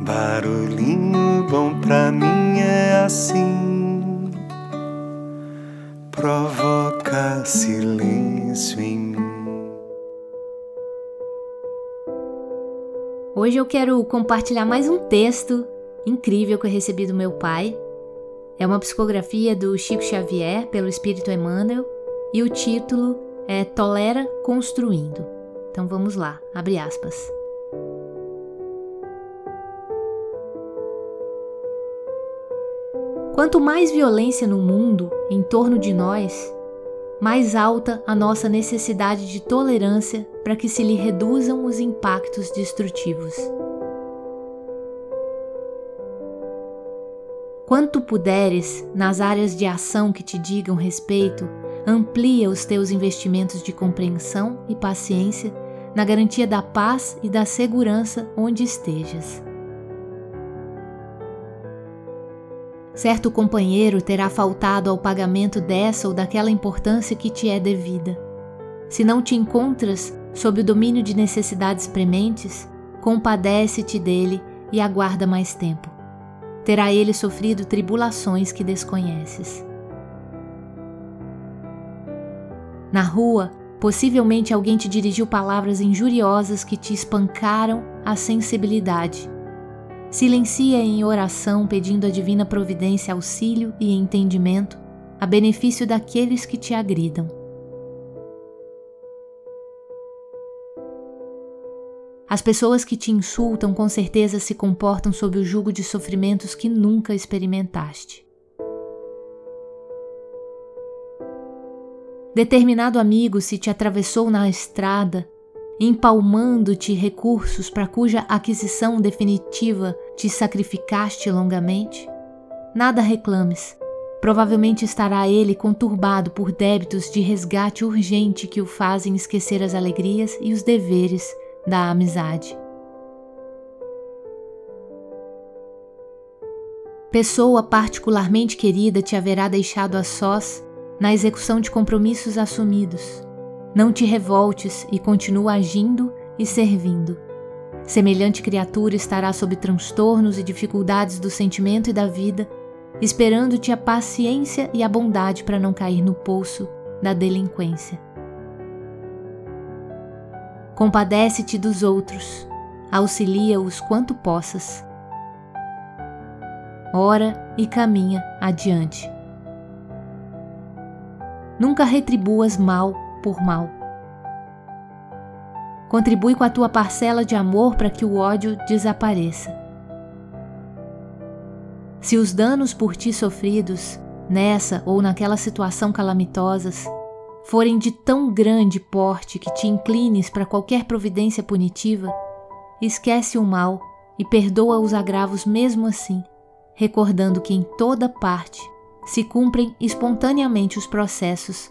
Barulhinho bom pra mim é assim, provoca silêncio em mim. Hoje eu quero compartilhar mais um texto incrível que eu recebi do meu pai. É uma psicografia do Chico Xavier pelo Espírito Emmanuel e o título é Tolera Construindo. Então vamos lá, abre aspas. Quanto mais violência no mundo, em torno de nós, mais alta a nossa necessidade de tolerância para que se lhe reduzam os impactos destrutivos. Quanto puderes, nas áreas de ação que te digam respeito, amplia os teus investimentos de compreensão e paciência na garantia da paz e da segurança onde estejas. Certo companheiro terá faltado ao pagamento dessa ou daquela importância que te é devida. Se não te encontras sob o domínio de necessidades prementes, compadece-te dele e aguarda mais tempo. Terá ele sofrido tribulações que desconheces. Na rua, possivelmente alguém te dirigiu palavras injuriosas que te espancaram a sensibilidade Silencia em oração pedindo a divina providência auxílio e entendimento a benefício daqueles que te agridam. As pessoas que te insultam com certeza se comportam sob o jugo de sofrimentos que nunca experimentaste. Determinado amigo se te atravessou na estrada empalmando-te recursos para cuja aquisição definitiva te sacrificaste longamente? Nada reclames. Provavelmente estará ele conturbado por débitos de resgate urgente que o fazem esquecer as alegrias e os deveres da amizade. Pessoa particularmente querida te haverá deixado a sós na execução de compromissos assumidos não te revoltes e continua agindo e servindo. Semelhante criatura estará sob transtornos e dificuldades do sentimento e da vida, esperando-te a paciência e a bondade para não cair no poço da delinquência. Compadece-te dos outros, auxilia-os quanto possas. Ora e caminha adiante. Nunca retribuas mal por mal. Contribui com a tua parcela de amor para que o ódio desapareça. Se os danos por ti sofridos, nessa ou naquela situação calamitosas, forem de tão grande porte que te inclines para qualquer providência punitiva, esquece o mal e perdoa os agravos mesmo assim, recordando que em toda parte se cumprem espontaneamente os processos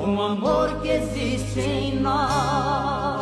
o amor que existe em nós.